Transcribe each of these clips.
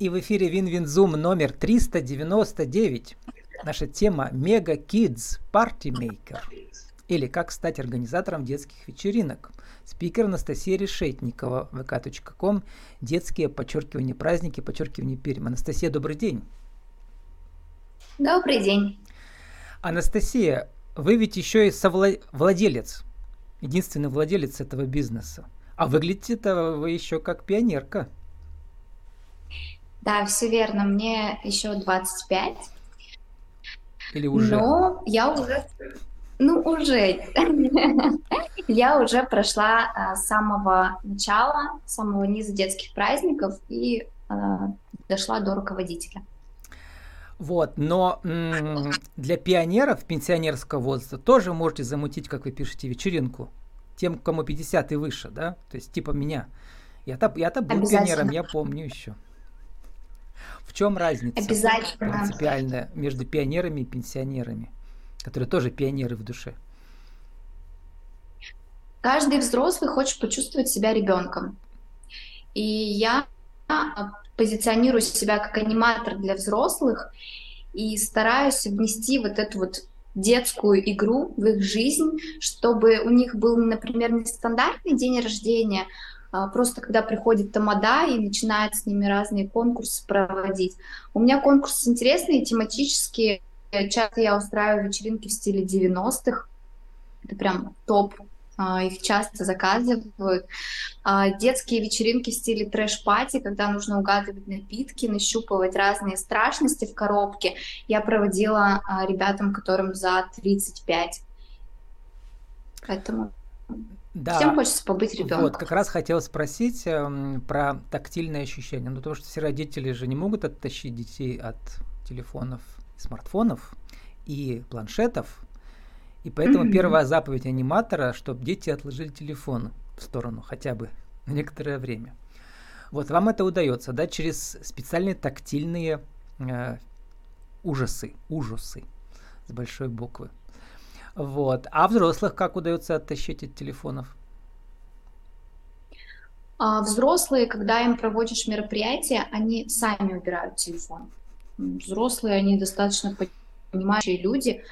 И в эфире WinWinZoom номер 399. Наша тема Мега Kids Party Maker. Или как стать организатором детских вечеринок. Спикер Анастасия Решетникова, vk.com, детские, подчеркивание, праздники, подчеркивание, Пермь. Анастасия, добрый день. Добрый день. Анастасия, вы ведь еще и совладелец, единственный владелец этого бизнеса. А выглядите-то вы еще как пионерка. Да, все верно. Мне еще 25. Или уже? Но я уже... Ну, уже. я уже прошла а, с самого начала, с самого низа детских праздников и а, дошла до руководителя. Вот, но м- для пионеров пенсионерского возраста тоже можете замутить, как вы пишете, вечеринку. Тем, кому 50 и выше, да? То есть типа меня. Я-то, я-то был пионером, я помню еще. В чем разница Обязательно. принципиальная между пионерами и пенсионерами, которые тоже пионеры в душе? Каждый взрослый хочет почувствовать себя ребенком. И я позиционирую себя как аниматор для взрослых и стараюсь внести вот эту вот детскую игру в их жизнь, чтобы у них был, например, не стандартный день рождения, а, просто когда приходит тамада и начинает с ними разные конкурсы проводить. У меня конкурсы интересные, тематические. Часто я устраиваю вечеринки в стиле 90-х. Это прям топ а, их часто заказывают. А, детские вечеринки в стиле трэш-пати, когда нужно угадывать напитки, нащупывать разные страшности в коробке, я проводила ребятам, которым за 35. Поэтому да. Всем хочется побыть ребенком. Вот, как раз хотел спросить э, про тактильные ощущения. Ну, потому что все родители же не могут оттащить детей от телефонов, смартфонов и планшетов. И поэтому mm-hmm. первая заповедь аниматора, чтобы дети отложили телефон в сторону хотя бы на некоторое время. Вот вам это удается, да, через специальные тактильные э, ужасы, ужасы с большой буквы. Вот. А взрослых как удается оттащить от телефонов? А взрослые, когда им проводишь мероприятие, они сами убирают телефон. Взрослые, они достаточно понимающие люди.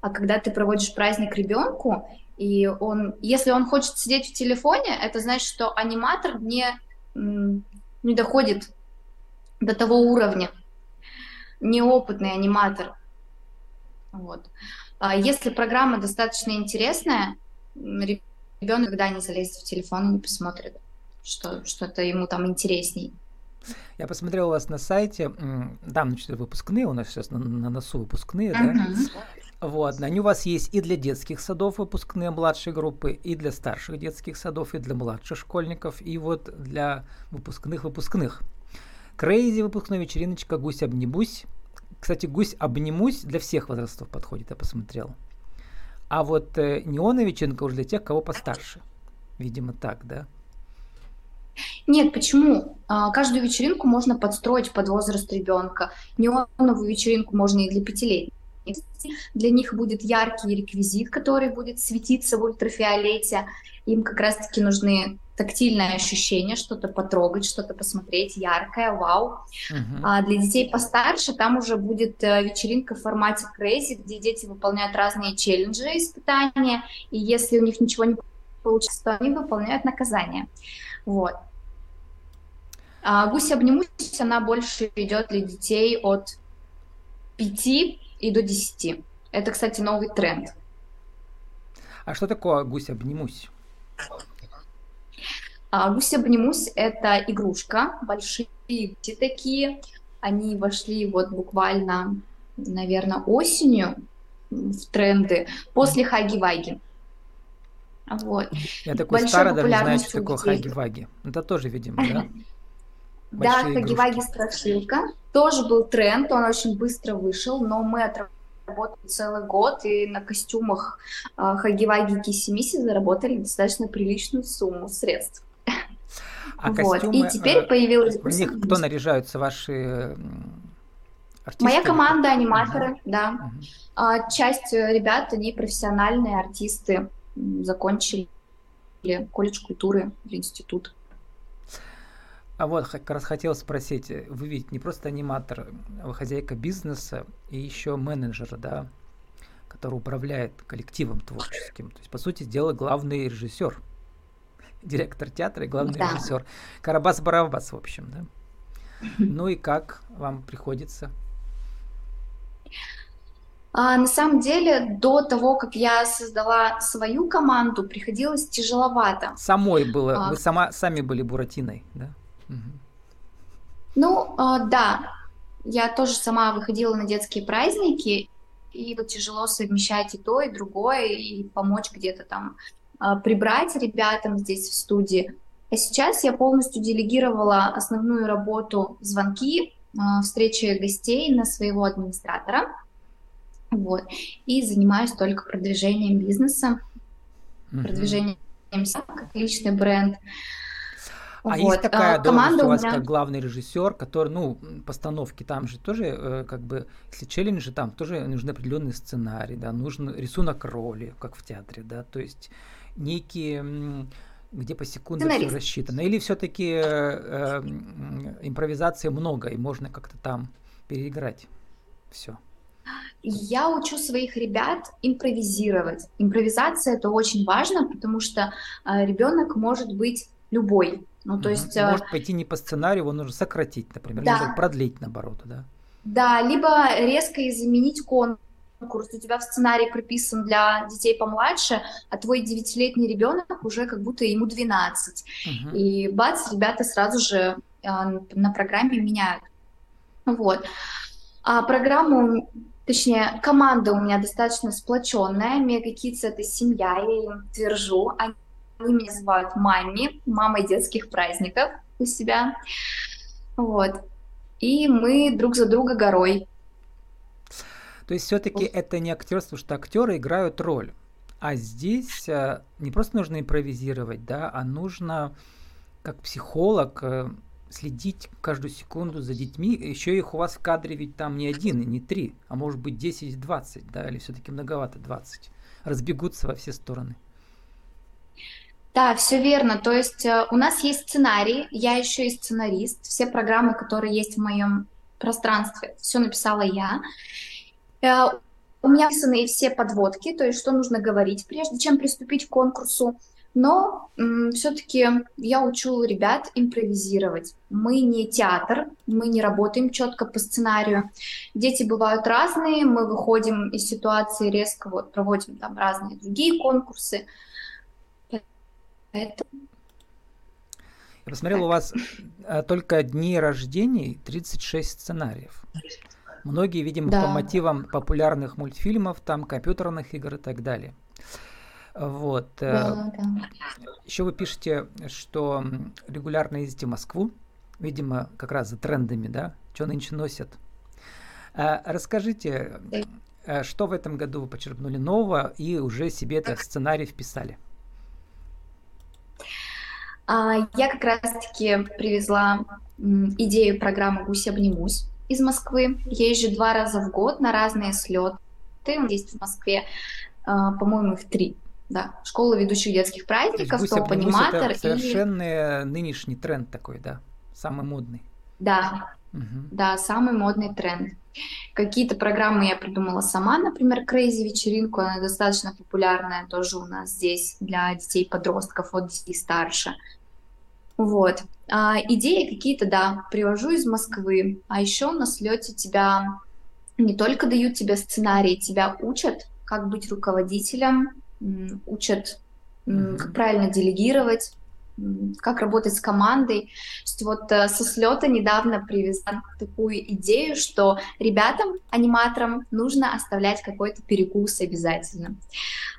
А когда ты проводишь праздник ребенку, и он, если он хочет сидеть в телефоне, это значит, что аниматор не, не доходит до того уровня, неопытный аниматор. Вот. А если программа достаточно интересная, ребенок когда не залезет в телефон и не посмотрит, что что-то ему там интересней. Я посмотрел у вас на сайте, да, значит, выпускные, у нас сейчас на, на носу выпускные, uh-huh. да? Вот, они у вас есть и для детских садов выпускные младшей группы, и для старших детских садов, и для младших школьников, и вот для выпускных выпускных. Крейзи выпускной вечериночка «Гусь обнебусь», кстати, гусь обнимусь для всех возрастов подходит, я посмотрел. А вот э, неоновиченко уже для тех, кого постарше. Видимо, так, да? Нет, почему? А, каждую вечеринку можно подстроить под возраст ребенка. Неоновую вечеринку можно и для пятилетних. Для них будет яркий реквизит, который будет светиться в ультрафиолете. Им как раз-таки нужны тактильное ощущение, что-то потрогать, что-то посмотреть, яркое, вау. Uh-huh. А для детей постарше там уже будет э, вечеринка в формате Crazy, где дети выполняют разные челленджи, испытания, и если у них ничего не получится, то они выполняют наказание. Вот. А гусь обнимусь, она больше идет для детей от 5 и до 10. Это, кстати, новый тренд. А что такое гусь обнимусь? А, гусь обнимусь – это игрушка, большие гуси такие. Они вошли вот буквально, наверное, осенью в тренды после Хаги-Ваги. Вот. Я такой старый, даже не знаю, что такое Хаги-Ваги. Это тоже, видимо, да? Да, Хаги-Ваги страшилка. Тоже был тренд, он очень быстро вышел, но мы отработали целый год, и на костюмах а, Хаги-Ваги Кисимиси заработали достаточно приличную сумму средств. А вот. костюмы, и теперь э, появилась... В них кто наряжаются? Ваши артисты? Моя команда аниматоры, угу. да. Угу. А, часть ребят, они профессиональные артисты, закончили колледж культуры или институт. А вот как раз хотел спросить, вы ведь не просто аниматор, вы хозяйка бизнеса и еще менеджер, да, который управляет коллективом творческим. То есть, по сути дела, главный режиссер, директор театра и главный да. режиссер. Карабас-Барабас, в общем, да. Ну и как вам приходится? А, на самом деле, до того, как я создала свою команду, приходилось тяжеловато. Самой было, а, вы сама, сами были Буратиной, да? Угу. Ну, а, да, я тоже сама выходила на детские праздники, и вот тяжело совмещать и то, и другое, и помочь где-то там прибрать ребятам здесь в студии. А сейчас я полностью делегировала основную работу звонки, а, встречи гостей на своего администратора. Вот. И занимаюсь только продвижением бизнеса, mm-hmm. продвижением как личный бренд. А вот. есть такая а, должность у вас меня... как главный режиссер, который, ну, постановки там же тоже, э, как бы, если челленджи, там тоже нужны определенный сценарий, да, нужен рисунок роли, как в театре, да, то есть некие где по секунде все рассчитано? Или все-таки э, э, импровизации много, и можно как-то там переиграть все? Я учу своих ребят импровизировать. Импровизация это очень важно, потому что э, ребенок может быть любой. Ну, то угу. есть... Э, может пойти не по сценарию, его нужно сократить, например, да. продлить наоборот, да? Да, либо резко заменить конкурс конкурс, у тебя в сценарии прописан для детей помладше, а твой девятилетний ребенок уже как будто ему 12. Uh-huh. И бац, ребята сразу же э, на программе меняют. Вот. А программу, точнее, команда у меня достаточно сплоченная. Мега Kids — это семья, я им твержу. Они меня называют мами, мамой детских праздников у себя. Вот. И мы друг за друга горой. То есть все-таки это не актерство, что актеры играют роль. А здесь э, не просто нужно импровизировать, да, а нужно как психолог э, следить каждую секунду за детьми. Еще их у вас в кадре ведь там не один и не три, а может быть 10-20, да, или все-таки многовато 20. Разбегутся во все стороны. Да, все верно. То есть э, у нас есть сценарий, я еще и сценарист. Все программы, которые есть в моем пространстве, все написала я. Э, у меня написаны все подводки, то есть что нужно говорить, прежде чем приступить к конкурсу. Но все-таки я учу ребят импровизировать. Мы не театр, мы не работаем четко по сценарию. Дети бывают разные, мы выходим из ситуации резко, вот проводим там разные другие конкурсы. Поэтому... Я посмотрел, так. у вас э, только дни рождений 36 сценариев. Многие, видимо, да. по мотивам популярных мультфильмов, там, компьютерных игр и так далее. Вот. Э, да, да. Еще вы пишете, что регулярно ездите в Москву, видимо, как раз за трендами, да, что нынче носят. А расскажите, э, что в этом году вы почерпнули нового и уже себе этот сценарий вписали? А, я как раз-таки привезла идею программы «Гусь обнимусь» из Москвы. Езжу два раза в год на разные слеты. Есть в Москве, а, по-моему, их три. Да, школа ведущих детских праздников, То топ-аниматор. Это совершенно и... нынешний тренд такой, да, самый модный. Да, угу. да, самый модный тренд. Какие-то программы я придумала сама, например, Crazy вечеринку, она достаточно популярная тоже у нас здесь для детей-подростков от 10 и старше. Вот. А, идеи какие-то, да, привожу из Москвы. А еще на слете тебя не только дают тебе сценарий, тебя учат, как быть руководителем, учат, mm-hmm. как правильно делегировать, как работать с командой. Вот э, со слета недавно привезла такую идею, что ребятам, аниматорам, нужно оставлять какой-то перекус обязательно.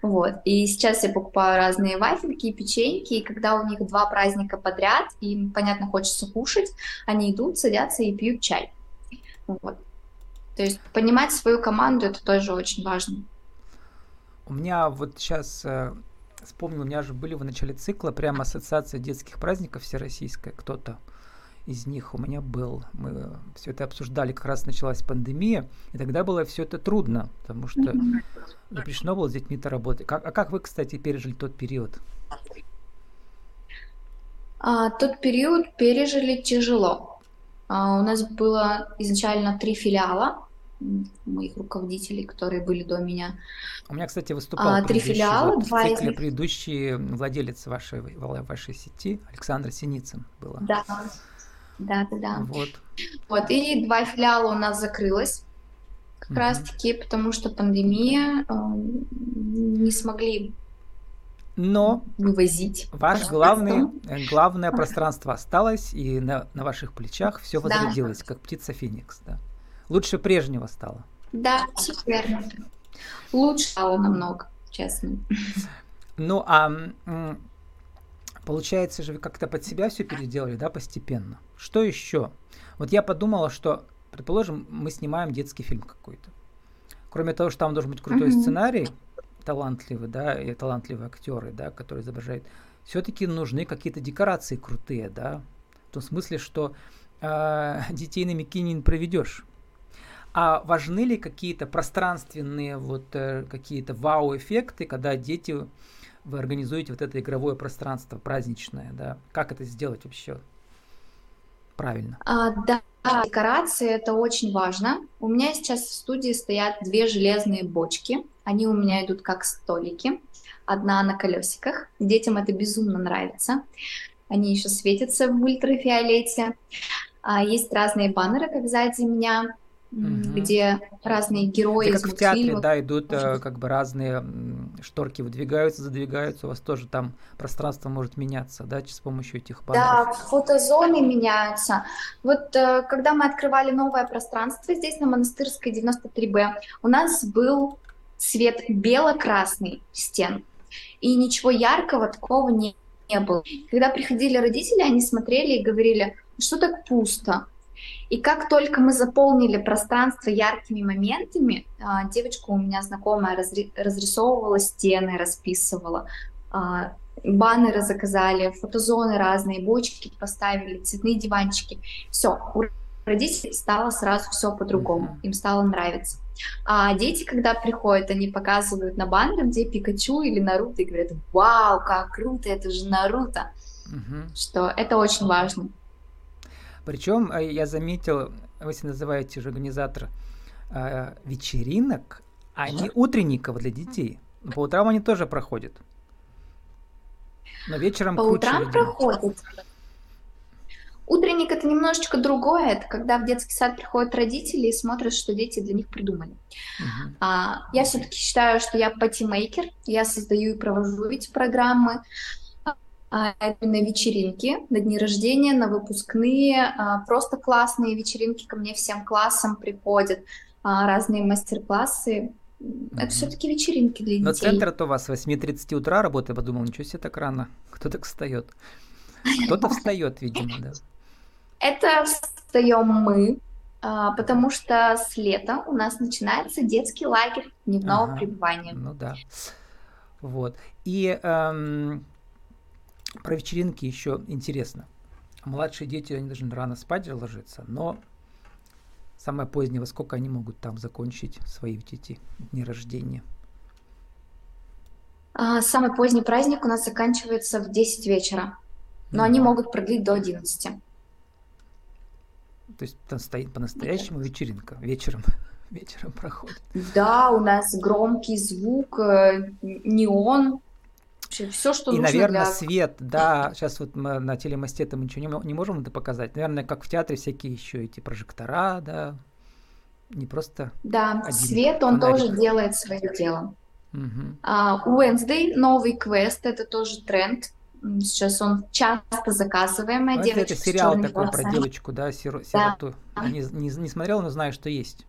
Вот. И сейчас я покупаю разные вафельки и печеньки, и когда у них два праздника подряд, им, понятно, хочется кушать, они идут, садятся и пьют чай. Вот. То есть понимать свою команду это тоже очень важно. У меня вот сейчас э, вспомнил, у меня же были в начале цикла прямо ассоциация детских праздников всероссийская, кто-то из них у меня был. Мы все это обсуждали, как раз началась пандемия, и тогда было все это трудно, потому что запрещено было с детьми-то работать. Как, а как вы, кстати, пережили тот период? А, тот период пережили тяжело. А, у нас было изначально три филиала моих руководителей, которые были до меня. У меня, кстати, выступал а, три филиала, вот два из них... предыдущий владелец вашей, вашей сети, Александр Синицын была. Да, да, да, да. Вот. Вот, и два филиала у нас закрылось как mm-hmm. раз-таки, потому что пандемия, э, не смогли но вывозить. Ваш главный, главное пространство осталось, и на, на ваших плечах все возродилось, да. как птица Феникс. Да. Лучше прежнего стало. Да, верно. Лучше стало намного, честно. Ну, а получается же, вы как-то под себя все переделали, да, постепенно. Что еще? Вот я подумала, что, предположим, мы снимаем детский фильм какой-то. Кроме того, что там должен быть крутой mm-hmm. сценарий, талантливый, да, и талантливые актеры, да, которые изображают, все-таки нужны какие-то декорации крутые, да, в том смысле, что э, детей на Микине не проведешь. А важны ли какие-то пространственные вот э, какие-то вау-эффекты, когда дети вы организуете вот это игровое пространство праздничное, да? Как это сделать вообще правильно? А, да, декорации это очень важно. У меня сейчас в студии стоят две железные бочки. Они у меня идут как столики. Одна на колесиках. Детям это безумно нравится. Они еще светятся в ультрафиолете. А, есть разные баннеры, как сзади меня угу. где разные герои. Это как в театре, да, идут э, как бы разные шторки выдвигаются, задвигаются, у вас тоже там пространство может меняться, да, с помощью этих баннеров. Да, фотозоны меняются. Вот э, когда мы открывали новое пространство здесь на Монастырской 93Б, у нас был цвет бело-красный стен, и ничего яркого такого не, не было. Когда приходили родители, они смотрели и говорили, что так пусто, и как только мы заполнили пространство яркими моментами, а, девочка у меня знакомая разрисовывала стены, расписывала, а, баннеры заказали, фотозоны разные, бочки поставили, цветные диванчики. Все, у родителей стало сразу все по-другому, им стало нравиться. А дети, когда приходят, они показывают на баннер, где Пикачу или Наруто, и говорят, вау, как круто, это же Наруто. uh Что это очень важно. Причем э, я заметил, вы себя называете же организатор э, вечеринок, а не утренников для детей. По утрам они тоже проходят. Но вечером По круче, утрам видимо. проходят. Утренник это немножечко другое, это когда в детский сад приходят родители и смотрят, что дети для них придумали. Uh-huh. А, я все-таки считаю, что я патимейкер, я создаю и провожу эти программы а, именно вечеринки на дни рождения, на выпускные, а, просто классные вечеринки ко мне всем классам приходят, а, разные мастер-классы. Это mm-hmm. все-таки вечеринки для детей. Но центр-то у вас с 8.30 утра работает, подумал, ничего себе так рано. Кто так встает? Кто-то встает, видимо, да. Это встаем мы, потому что с лета у нас начинается детский лагерь дневного ага, пребывания. Ну да. Вот. И эм, про вечеринки еще интересно. Младшие дети, они должны рано спать ложиться, но самое позднее, во сколько они могут там закончить свои эти дни рождения? А, самый поздний праздник у нас заканчивается в 10 вечера, но mm они могут продлить до 11. То есть там стоит по-настоящему вечеринка вечером вечером проходит. Да, у нас громкий звук, э, неон, Вообще все, что И, нужно наверное, для... свет, да, сейчас вот мы на телемосте это мы ничего не, не можем это показать. Наверное, как в театре всякие еще эти прожектора, да, не просто Да, один свет, он фонарик. тоже делает свое дело. Угу. Uh, Wednesday, новый квест, это тоже тренд. Сейчас он часто заказываемая ну, девочка. Это сериал такой волосами. про девочку, да, сиро, сироту. Да. Не, не, не смотрел, но знаю, что есть.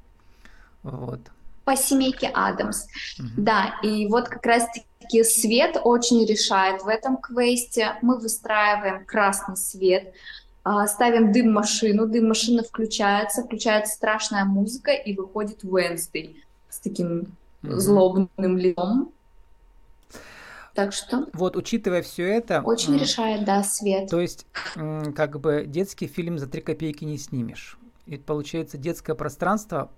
Вот. По семейке Адамс. Угу. Да, и вот как раз-таки свет очень решает в этом квесте. Мы выстраиваем красный свет, а, ставим дым-машину, дым-машина включается, включается страшная музыка и выходит Wednesday с таким mm-hmm. злобным лицом. Так что... Вот, учитывая все это... Очень решает, да, свет. То есть, как бы детский фильм за три копейки не снимешь. И получается, детское пространство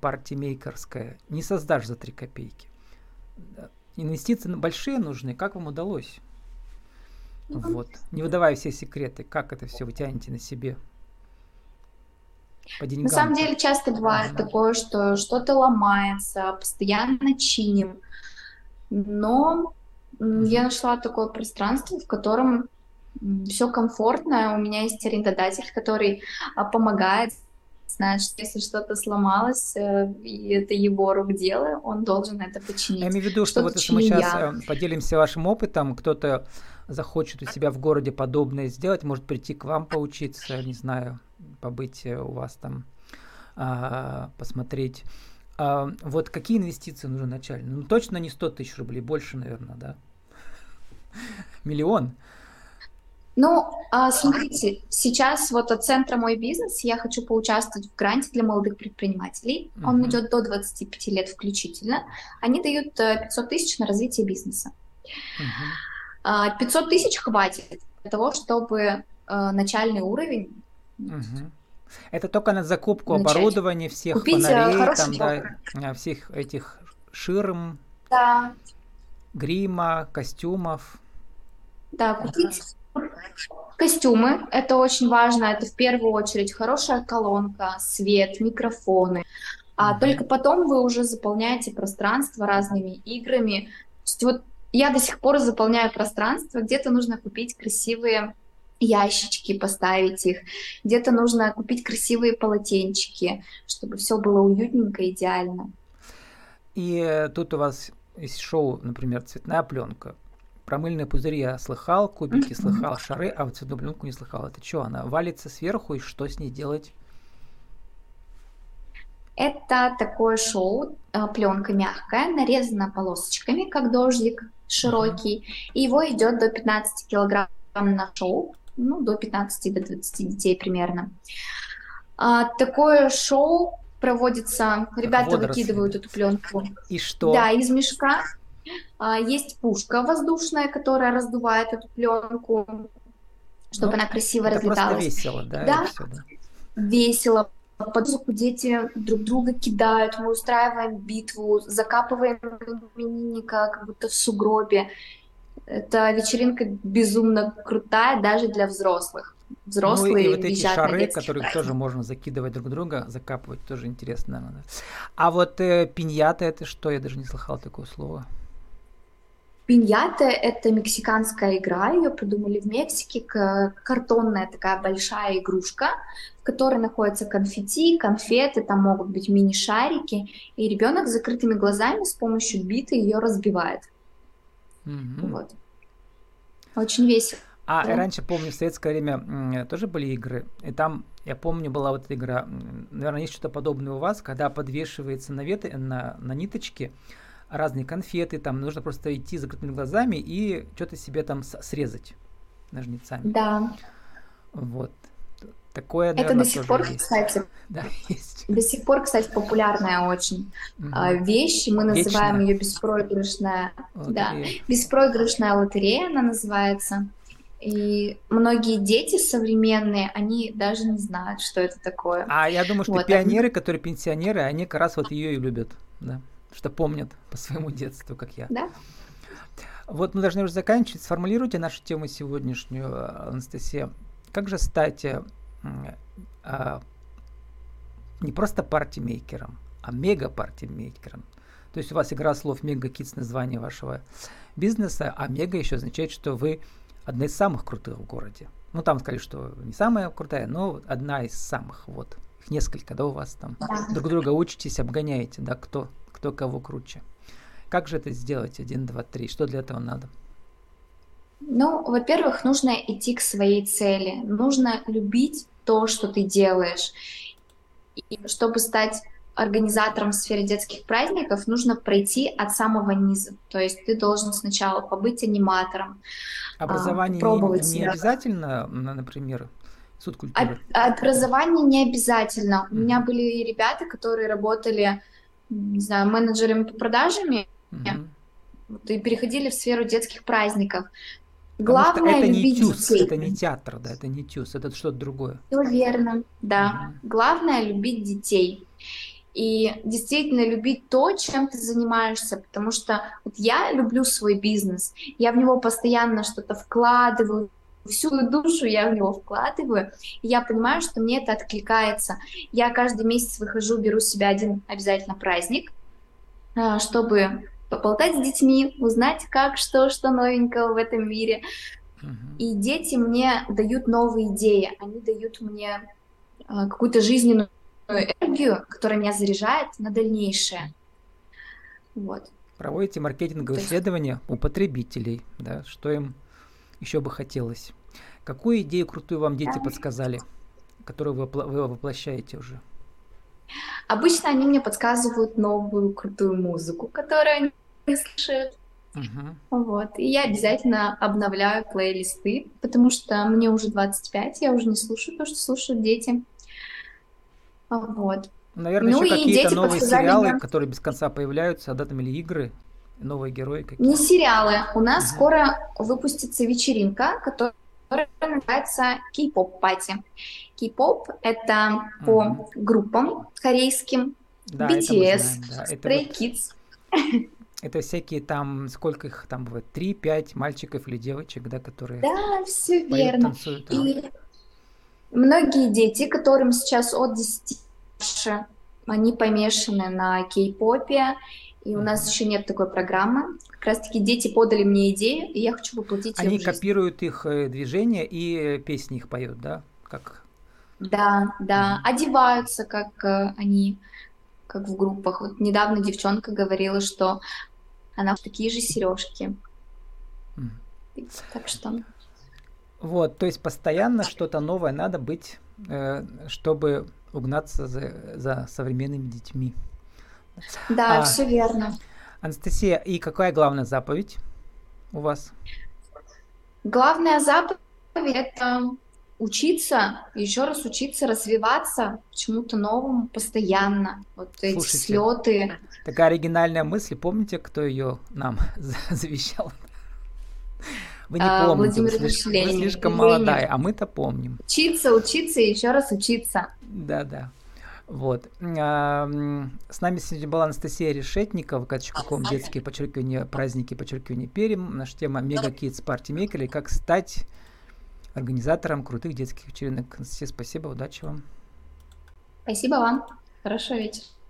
партии мейкерское не создашь за три копейки инвестиции большие нужны. Как вам удалось? Вот. Не выдавая все секреты, как это все вы тянете на себе? По деньгам. На самом деле часто бывает ага. такое, что что-то ломается, постоянно чиним. Но ага. я нашла такое пространство, в котором все комфортно. У меня есть арендодатель, который а, помогает знает, что если что-то сломалось, э, и это его рук дело, он должен это починить. Я имею в виду, что, что вот если мы сейчас я. Э, поделимся вашим опытом, кто-то захочет у себя в городе подобное сделать, может прийти к вам поучиться, не знаю, побыть э, у вас там, а, посмотреть. А, вот какие инвестиции нужны начально? Ну, точно не 100 тысяч рублей, больше, наверное, да? Миллион? Ну, а, смотрите, сейчас вот от центра «Мой бизнес» я хочу поучаствовать в гранте для молодых предпринимателей. Он идет до 25 лет включительно. Они дают 500 э, тысяч на развитие бизнеса. Uh-huh. 500 тысяч хватит для того, чтобы э, начальный уровень uh-huh. Это только на закупку начать. оборудования, всех Купить э, фонарей, там, да, всех этих ширм, да. грима, костюмов. Да, купить Костюмы – это очень важно. Это в первую очередь хорошая колонка, свет, микрофоны. А только потом вы уже заполняете пространство разными играми. То есть вот я до сих пор заполняю пространство. Где-то нужно купить красивые ящички, поставить их. Где-то нужно купить красивые полотенчики, чтобы все было уютненько, идеально. И тут у вас есть шоу, например, цветная пленка. Про мыльные пузыри я слыхал, кубики слыхал, шары, а вот цветную пленку не слыхал. Это что, она валится сверху, и что с ней делать? Это такое шоу, э, пленка мягкая, нарезана полосочками, как дождик широкий, uh-huh. и его идет до 15 килограмм на шоу, ну, до 15 до 20 детей примерно. А, такое шоу проводится, ребята выкидывают эту пленку. И что? Да, из мешка есть пушка воздушная, которая раздувает эту пленку, чтобы ну, она красиво это разлеталась. Просто весело, да? Да, все, да? весело. Под музыку дети друг друга кидают, мы устраиваем битву, закапываем именинника как будто в сугробе. Эта вечеринка безумно крутая даже для взрослых. Взрослые ну, и вот эти шары, которые тоже можно закидывать друг друга, закапывать, тоже интересно. Наверное. А вот э, пиньята это что? Я даже не слыхал такого слова. Пиньята — это мексиканская игра, ее придумали в Мексике, картонная такая большая игрушка, в которой находятся конфетти, конфеты, там могут быть мини-шарики, и ребенок с закрытыми глазами с помощью биты ее разбивает. Mm-hmm. Вот. Очень весело. А да. раньше, помню, в советское время тоже были игры, и там, я помню, была вот эта игра, наверное, есть что-то подобное у вас, когда подвешивается на, вет... на, на ниточке разные конфеты, там нужно просто идти с закрытыми глазами и что-то себе там срезать ножницами. Да. Вот. Такое, наверное, Это до сих пор, есть. кстати, да, есть. до сих пор, кстати, популярная очень угу. вещь. Мы называем Вечная. ее беспроигрышная, да, беспроигрышная лотерея, она называется. И многие дети современные, они даже не знают, что это такое. А я думаю, что вот, пионеры, они... которые пенсионеры, они как раз вот ее и любят, да что помнят по своему детству, как я. Да. Вот мы должны уже заканчивать. Сформулируйте нашу тему сегодняшнюю, Анастасия. Как же стать а, не просто партимейкером, а мега-партимейкером? То есть у вас игра слов мега китс название вашего бизнеса, а мега еще означает, что вы одна из самых крутых в городе. Ну, там сказали, что не самая крутая, но одна из самых. Вот. Их несколько, да, у вас там. Друг друга учитесь, обгоняете, да, кто кто кого круче. Как же это сделать? Один, два, три. Что для этого надо? Ну, во-первых, нужно идти к своей цели. Нужно любить то, что ты делаешь. И чтобы стать организатором в сфере детских праздников, нужно пройти от самого низа. То есть ты должен сначала побыть аниматором. А, образование пробовать не, не обязательно, например, суд культуры? Образование не обязательно. Mm-hmm. У меня были ребята, которые работали не знаю, менеджерами по продажами, mm вот, и переходили в сферу детских праздников. Главное это любить не тюз, детей. Это не театр, да, это не тюз, это что-то другое. Все верно, да. mm Главное любить детей. и действительно любить то, чем ты занимаешься, потому что вот я люблю свой бизнес, я в него постоянно что-то вкладываю, всю душу я в него вкладываю, и я понимаю, что мне это откликается. Я каждый месяц выхожу, беру себе один обязательно праздник, а, чтобы поболтать с детьми, узнать, как, что, что новенького в этом мире. И дети мне дают новые идеи, они дают мне а, какую-то жизненную энергию, которая меня заряжает на дальнейшее. Вот. Проводите маркетинговые есть... исследования у потребителей, да, что им еще бы хотелось. Какую идею крутую вам дети да. подсказали, которую вы, вы воплощаете уже? Обычно они мне подсказывают новую крутую музыку, которую они слушают. Uh-huh. Вот. И я обязательно обновляю плейлисты, потому что мне уже 25, я уже не слушаю то, что слушают дети. Вот. Наверное, ну, еще какие-то новые сериалы, мне... которые без конца появляются, да, там или игры, новые герои какие-то. Не сериалы. У нас uh-huh. скоро выпустится вечеринка, которая называется K-pop пати. K-pop это по группам корейским. Да, BTS, да. Stray вот... Kids. Это всякие там, сколько их там бывает, три-пять мальчиков или девочек, да, которые Да, все поют, верно. Танцуют, И многие дети, которым сейчас от 10 они помешаны на кей-попе, и у нас еще нет такой программы. Как раз-таки дети подали мне идею, и я хочу воплотить Они ее в копируют их э, движения и песни их поют, да? Как? Да, да, одеваются, как э, они, как в группах. Вот недавно девчонка говорила, что она в такие же сережки. Mm. Так что. Вот, то есть постоянно что-то новое надо быть, э, чтобы угнаться за, за современными детьми. Да, а, все верно. Анастасия, и какая главная заповедь у вас? Главная заповедь это учиться, еще раз учиться, развиваться чему-то новому постоянно. Вот Слушайте, эти слеты. Такая оригинальная мысль. Помните, кто ее нам завещал? Вы не а, помните, Владимир вы, слишком, вы слишком молодая, а мы-то помним. Учиться, учиться и еще раз учиться. Да-да. Вот. С нами сегодня была Анастасия Решетникова, ком детские подчеркивания, праздники, подчеркивания Перим. Наша тема Мега Kids Party Maker, или как стать организатором крутых детских вечеринок. Анастасия, спасибо, удачи вам. Спасибо вам. Хорошего вечера.